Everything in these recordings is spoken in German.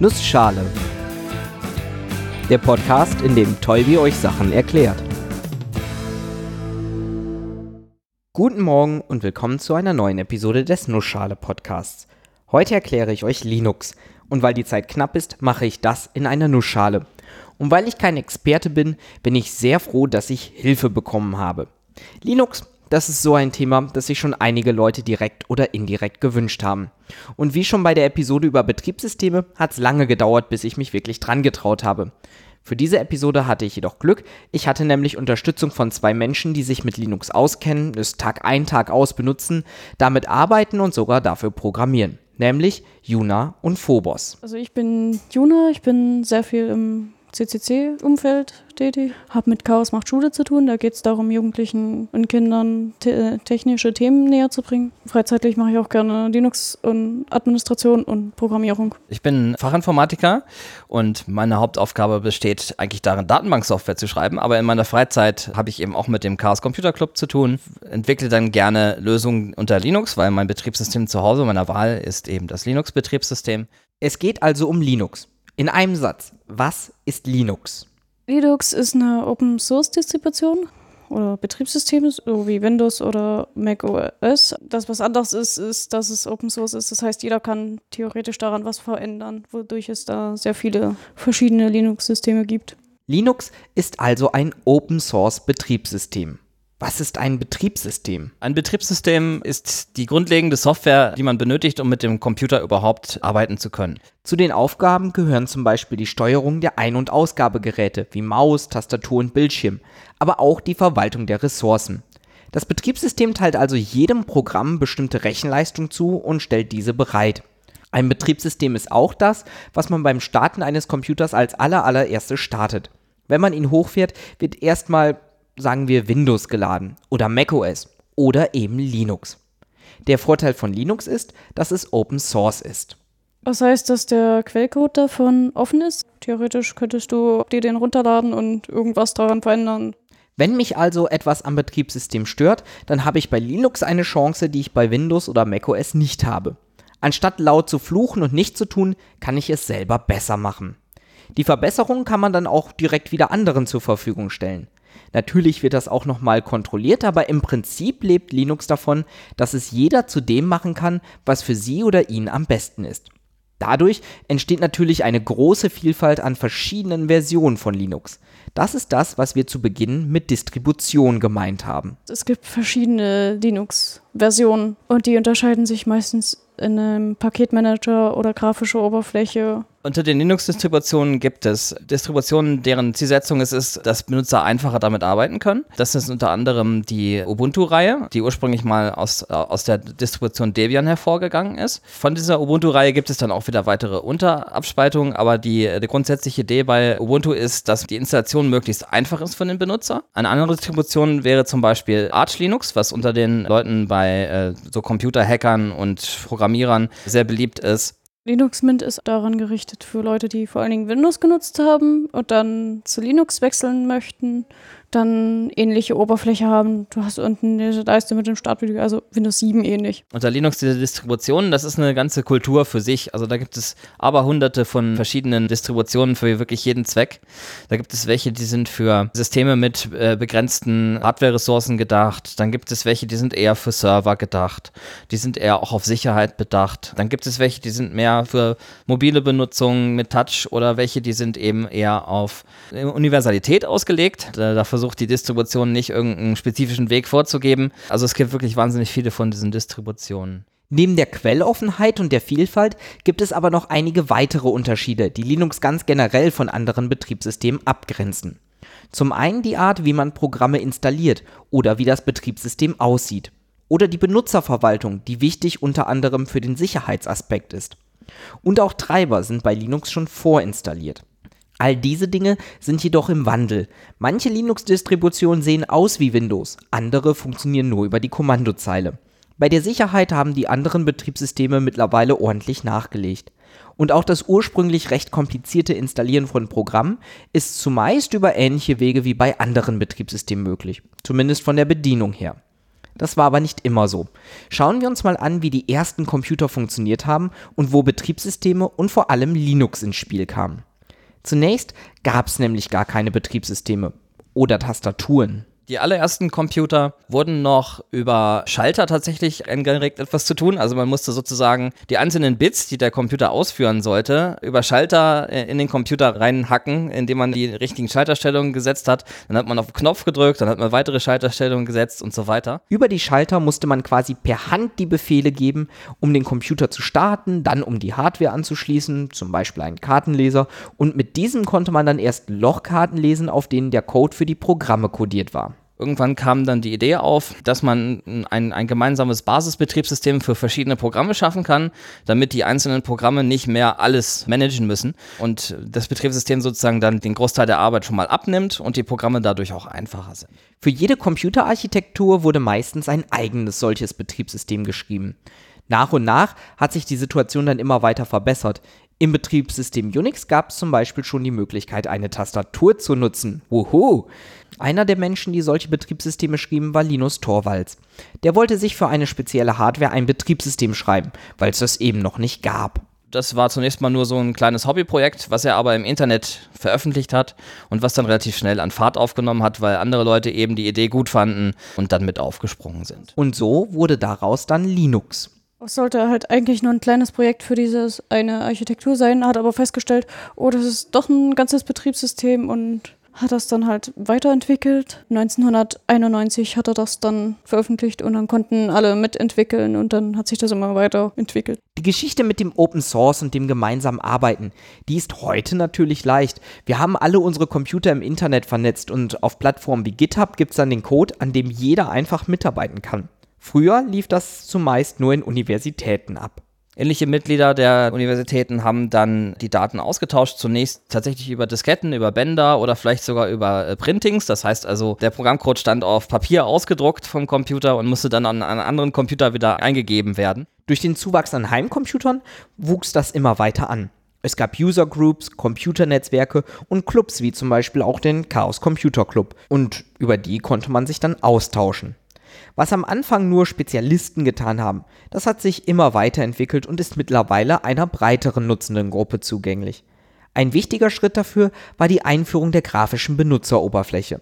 Nussschale. Der Podcast, in dem Tolbi euch Sachen erklärt. Guten Morgen und willkommen zu einer neuen Episode des Nussschale Podcasts. Heute erkläre ich euch Linux und weil die Zeit knapp ist, mache ich das in einer Nussschale. Und weil ich kein Experte bin, bin ich sehr froh, dass ich Hilfe bekommen habe. Linux das ist so ein Thema, das sich schon einige Leute direkt oder indirekt gewünscht haben. Und wie schon bei der Episode über Betriebssysteme hat es lange gedauert, bis ich mich wirklich dran getraut habe. Für diese Episode hatte ich jedoch Glück. Ich hatte nämlich Unterstützung von zwei Menschen, die sich mit Linux auskennen, es Tag ein, Tag aus benutzen, damit arbeiten und sogar dafür programmieren. Nämlich Juna und Phobos. Also ich bin Juna, ich bin sehr viel im CCC-Umfeld tätig, habe mit Chaos macht Schule zu tun. Da geht es darum, Jugendlichen und Kindern te technische Themen näher zu bringen. Freizeitlich mache ich auch gerne Linux und Administration und Programmierung. Ich bin Fachinformatiker und meine Hauptaufgabe besteht eigentlich darin, Datenbanksoftware zu schreiben. Aber in meiner Freizeit habe ich eben auch mit dem Chaos Computer Club zu tun, entwickle dann gerne Lösungen unter Linux, weil mein Betriebssystem zu Hause meiner Wahl ist eben das Linux-Betriebssystem. Es geht also um Linux. In einem Satz, was ist Linux? Linux ist eine Open Source Distribution oder Betriebssystem, so wie Windows oder Mac OS. Das, was anders ist, ist, dass es Open Source ist. Das heißt, jeder kann theoretisch daran was verändern, wodurch es da sehr viele verschiedene Linux-Systeme gibt. Linux ist also ein Open Source Betriebssystem. Was ist ein Betriebssystem? Ein Betriebssystem ist die grundlegende Software, die man benötigt, um mit dem Computer überhaupt arbeiten zu können. Zu den Aufgaben gehören zum Beispiel die Steuerung der Ein- und Ausgabegeräte wie Maus, Tastatur und Bildschirm, aber auch die Verwaltung der Ressourcen. Das Betriebssystem teilt also jedem Programm bestimmte Rechenleistung zu und stellt diese bereit. Ein Betriebssystem ist auch das, was man beim Starten eines Computers als allerallererstes startet. Wenn man ihn hochfährt, wird erstmal sagen wir Windows geladen oder macOS oder eben Linux. Der Vorteil von Linux ist, dass es Open Source ist. Was heißt, dass der Quellcode davon offen ist? Theoretisch könntest du dir den runterladen und irgendwas daran verändern. Wenn mich also etwas am Betriebssystem stört, dann habe ich bei Linux eine Chance, die ich bei Windows oder macOS nicht habe. Anstatt laut zu fluchen und nicht zu tun, kann ich es selber besser machen. Die Verbesserungen kann man dann auch direkt wieder anderen zur Verfügung stellen. Natürlich wird das auch nochmal kontrolliert, aber im Prinzip lebt Linux davon, dass es jeder zu dem machen kann, was für sie oder ihn am besten ist. Dadurch entsteht natürlich eine große Vielfalt an verschiedenen Versionen von Linux. Das ist das, was wir zu Beginn mit Distribution gemeint haben. Es gibt verschiedene Linux-Versionen und die unterscheiden sich meistens in einem Paketmanager oder grafische Oberfläche unter den Linux-Distributionen gibt es Distributionen, deren Zielsetzung es ist, dass Benutzer einfacher damit arbeiten können. Das ist unter anderem die Ubuntu-Reihe, die ursprünglich mal aus, aus der Distribution Debian hervorgegangen ist. Von dieser Ubuntu-Reihe gibt es dann auch wieder weitere Unterabspaltungen, aber die, die grundsätzliche Idee bei Ubuntu ist, dass die Installation möglichst einfach ist für den Benutzer. Eine andere Distribution wäre zum Beispiel Arch Linux, was unter den Leuten bei äh, so Computerhackern und Programmierern sehr beliebt ist. Linux Mint ist daran gerichtet für Leute, die vor allen Dingen Windows genutzt haben und dann zu Linux wechseln möchten dann ähnliche Oberfläche haben. Du hast unten diese Leiste mit dem Startmenü, also Windows 7 ähnlich. Unter Linux diese Distributionen, das ist eine ganze Kultur für sich. Also da gibt es aber hunderte von verschiedenen Distributionen für wirklich jeden Zweck. Da gibt es welche, die sind für Systeme mit äh, begrenzten Hardware-Ressourcen gedacht. Dann gibt es welche, die sind eher für Server gedacht. Die sind eher auch auf Sicherheit bedacht. Dann gibt es welche, die sind mehr für mobile Benutzung mit Touch oder welche, die sind eben eher auf Universalität ausgelegt. Da, dafür versucht die Distribution nicht irgendeinen spezifischen Weg vorzugeben. Also es gibt wirklich wahnsinnig viele von diesen Distributionen. Neben der Quelloffenheit und der Vielfalt gibt es aber noch einige weitere Unterschiede, die Linux ganz generell von anderen Betriebssystemen abgrenzen. Zum einen die Art, wie man Programme installiert oder wie das Betriebssystem aussieht. Oder die Benutzerverwaltung, die wichtig unter anderem für den Sicherheitsaspekt ist. Und auch Treiber sind bei Linux schon vorinstalliert. All diese Dinge sind jedoch im Wandel. Manche Linux-Distributionen sehen aus wie Windows, andere funktionieren nur über die Kommandozeile. Bei der Sicherheit haben die anderen Betriebssysteme mittlerweile ordentlich nachgelegt. Und auch das ursprünglich recht komplizierte Installieren von Programmen ist zumeist über ähnliche Wege wie bei anderen Betriebssystemen möglich, zumindest von der Bedienung her. Das war aber nicht immer so. Schauen wir uns mal an, wie die ersten Computer funktioniert haben und wo Betriebssysteme und vor allem Linux ins Spiel kamen. Zunächst gab es nämlich gar keine Betriebssysteme oder Tastaturen. Die allerersten Computer wurden noch über Schalter tatsächlich angeregt, etwas zu tun. Also man musste sozusagen die einzelnen Bits, die der Computer ausführen sollte, über Schalter äh, in den Computer reinhacken, indem man die richtigen Schalterstellungen gesetzt hat. Dann hat man auf den Knopf gedrückt, dann hat man weitere Schalterstellungen gesetzt und so weiter. Über die Schalter musste man quasi per Hand die Befehle geben, um den Computer zu starten, dann um die Hardware anzuschließen, zum Beispiel einen Kartenleser. Und mit diesem konnte man dann erst Lochkarten lesen, auf denen der Code für die Programme codiert war. Irgendwann kam dann die Idee auf, dass man ein, ein gemeinsames Basisbetriebssystem für verschiedene Programme schaffen kann, damit die einzelnen Programme nicht mehr alles managen müssen und das Betriebssystem sozusagen dann den Großteil der Arbeit schon mal abnimmt und die Programme dadurch auch einfacher sind. Für jede Computerarchitektur wurde meistens ein eigenes solches Betriebssystem geschrieben. Nach und nach hat sich die Situation dann immer weiter verbessert. Im Betriebssystem Unix gab es zum Beispiel schon die Möglichkeit, eine Tastatur zu nutzen. Wuhu! Einer der Menschen, die solche Betriebssysteme schrieben, war Linus Torvalds. Der wollte sich für eine spezielle Hardware ein Betriebssystem schreiben, weil es das eben noch nicht gab. Das war zunächst mal nur so ein kleines Hobbyprojekt, was er aber im Internet veröffentlicht hat und was dann relativ schnell an Fahrt aufgenommen hat, weil andere Leute eben die Idee gut fanden und dann mit aufgesprungen sind. Und so wurde daraus dann Linux. Es sollte halt eigentlich nur ein kleines Projekt für dieses eine Architektur sein, hat aber festgestellt, oh, das ist doch ein ganzes Betriebssystem und hat das dann halt weiterentwickelt. 1991 hat er das dann veröffentlicht und dann konnten alle mitentwickeln und dann hat sich das immer weiterentwickelt. Die Geschichte mit dem Open Source und dem gemeinsamen Arbeiten, die ist heute natürlich leicht. Wir haben alle unsere Computer im Internet vernetzt und auf Plattformen wie GitHub gibt es dann den Code, an dem jeder einfach mitarbeiten kann. Früher lief das zumeist nur in Universitäten ab. Ähnliche Mitglieder der Universitäten haben dann die Daten ausgetauscht, zunächst tatsächlich über Disketten, über Bänder oder vielleicht sogar über äh, Printings. Das heißt also, der Programmcode stand auf Papier ausgedruckt vom Computer und musste dann an einen anderen Computer wieder eingegeben werden. Durch den Zuwachs an Heimcomputern wuchs das immer weiter an. Es gab User Groups, Computernetzwerke und Clubs wie zum Beispiel auch den Chaos Computer Club. Und über die konnte man sich dann austauschen. Was am Anfang nur Spezialisten getan haben, das hat sich immer weiterentwickelt und ist mittlerweile einer breiteren nutzenden Gruppe zugänglich. Ein wichtiger Schritt dafür war die Einführung der grafischen Benutzeroberfläche.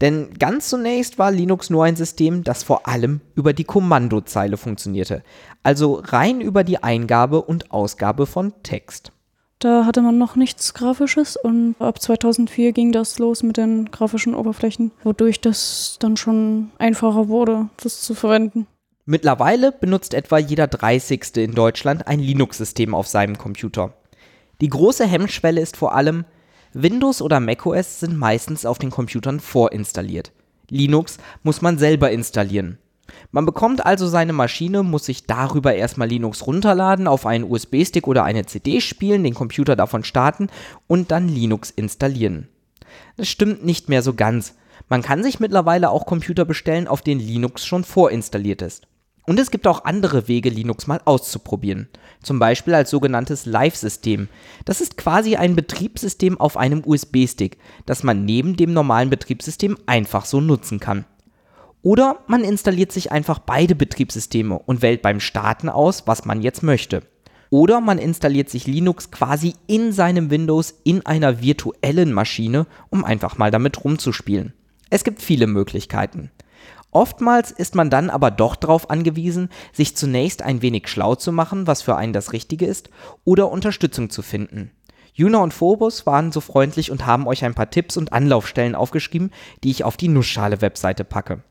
Denn ganz zunächst war Linux nur ein System, das vor allem über die Kommandozeile funktionierte, also rein über die Eingabe und Ausgabe von Text. Da hatte man noch nichts Grafisches und ab 2004 ging das los mit den grafischen Oberflächen, wodurch das dann schon einfacher wurde, das zu verwenden. Mittlerweile benutzt etwa jeder 30. in Deutschland ein Linux-System auf seinem Computer. Die große Hemmschwelle ist vor allem, Windows oder macOS sind meistens auf den Computern vorinstalliert. Linux muss man selber installieren. Man bekommt also seine Maschine, muss sich darüber erstmal Linux runterladen, auf einen USB-Stick oder eine CD spielen, den Computer davon starten und dann Linux installieren. Das stimmt nicht mehr so ganz. Man kann sich mittlerweile auch Computer bestellen, auf denen Linux schon vorinstalliert ist. Und es gibt auch andere Wege, Linux mal auszuprobieren. Zum Beispiel als sogenanntes Live-System. Das ist quasi ein Betriebssystem auf einem USB-Stick, das man neben dem normalen Betriebssystem einfach so nutzen kann. Oder man installiert sich einfach beide Betriebssysteme und wählt beim Starten aus, was man jetzt möchte. Oder man installiert sich Linux quasi in seinem Windows in einer virtuellen Maschine, um einfach mal damit rumzuspielen. Es gibt viele Möglichkeiten. Oftmals ist man dann aber doch darauf angewiesen, sich zunächst ein wenig schlau zu machen, was für einen das Richtige ist, oder Unterstützung zu finden. Juna und Phobos waren so freundlich und haben euch ein paar Tipps und Anlaufstellen aufgeschrieben, die ich auf die Nussschale-Webseite packe.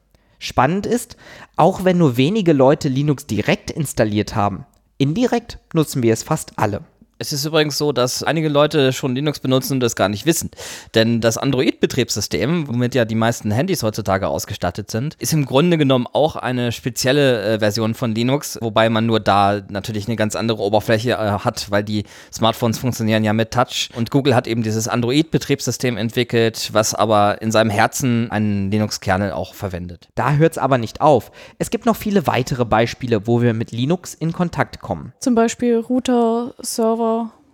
Spannend ist, auch wenn nur wenige Leute Linux direkt installiert haben, indirekt nutzen wir es fast alle. Es ist übrigens so, dass einige Leute schon Linux benutzen und das gar nicht wissen. Denn das Android-Betriebssystem, womit ja die meisten Handys heutzutage ausgestattet sind, ist im Grunde genommen auch eine spezielle äh, Version von Linux, wobei man nur da natürlich eine ganz andere Oberfläche äh, hat, weil die Smartphones funktionieren ja mit Touch. Und Google hat eben dieses Android-Betriebssystem entwickelt, was aber in seinem Herzen einen Linux-Kernel auch verwendet. Da hört es aber nicht auf. Es gibt noch viele weitere Beispiele, wo wir mit Linux in Kontakt kommen. Zum Beispiel Router, Server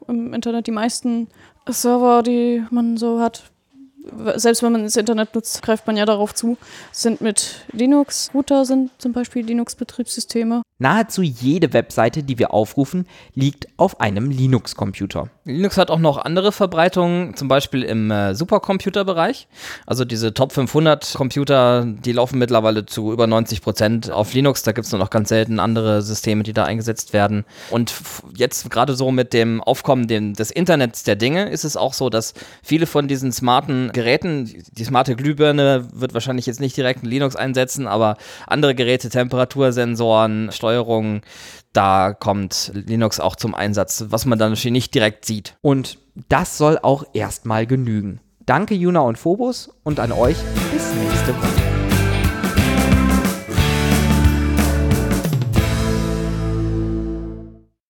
im Internet. Die meisten Server, die man so hat, selbst wenn man das Internet nutzt, greift man ja darauf zu, sind mit Linux. Router sind zum Beispiel Linux-Betriebssysteme. Nahezu jede Webseite, die wir aufrufen, liegt auf einem Linux-Computer. Linux hat auch noch andere Verbreitungen, zum Beispiel im äh, Supercomputer-Bereich. Also diese Top 500 Computer, die laufen mittlerweile zu über 90 Prozent auf Linux. Da gibt es nur noch ganz selten andere Systeme, die da eingesetzt werden. Und jetzt gerade so mit dem Aufkommen dem, des Internets der Dinge ist es auch so, dass viele von diesen smarten Geräten, die smarte Glühbirne wird wahrscheinlich jetzt nicht direkt in Linux einsetzen, aber andere Geräte, Temperatursensoren, Steuerung, da kommt Linux auch zum Einsatz, was man dann natürlich nicht direkt sieht. Und das soll auch erstmal genügen. Danke Juna und Phobos und an euch bis nächste Woche.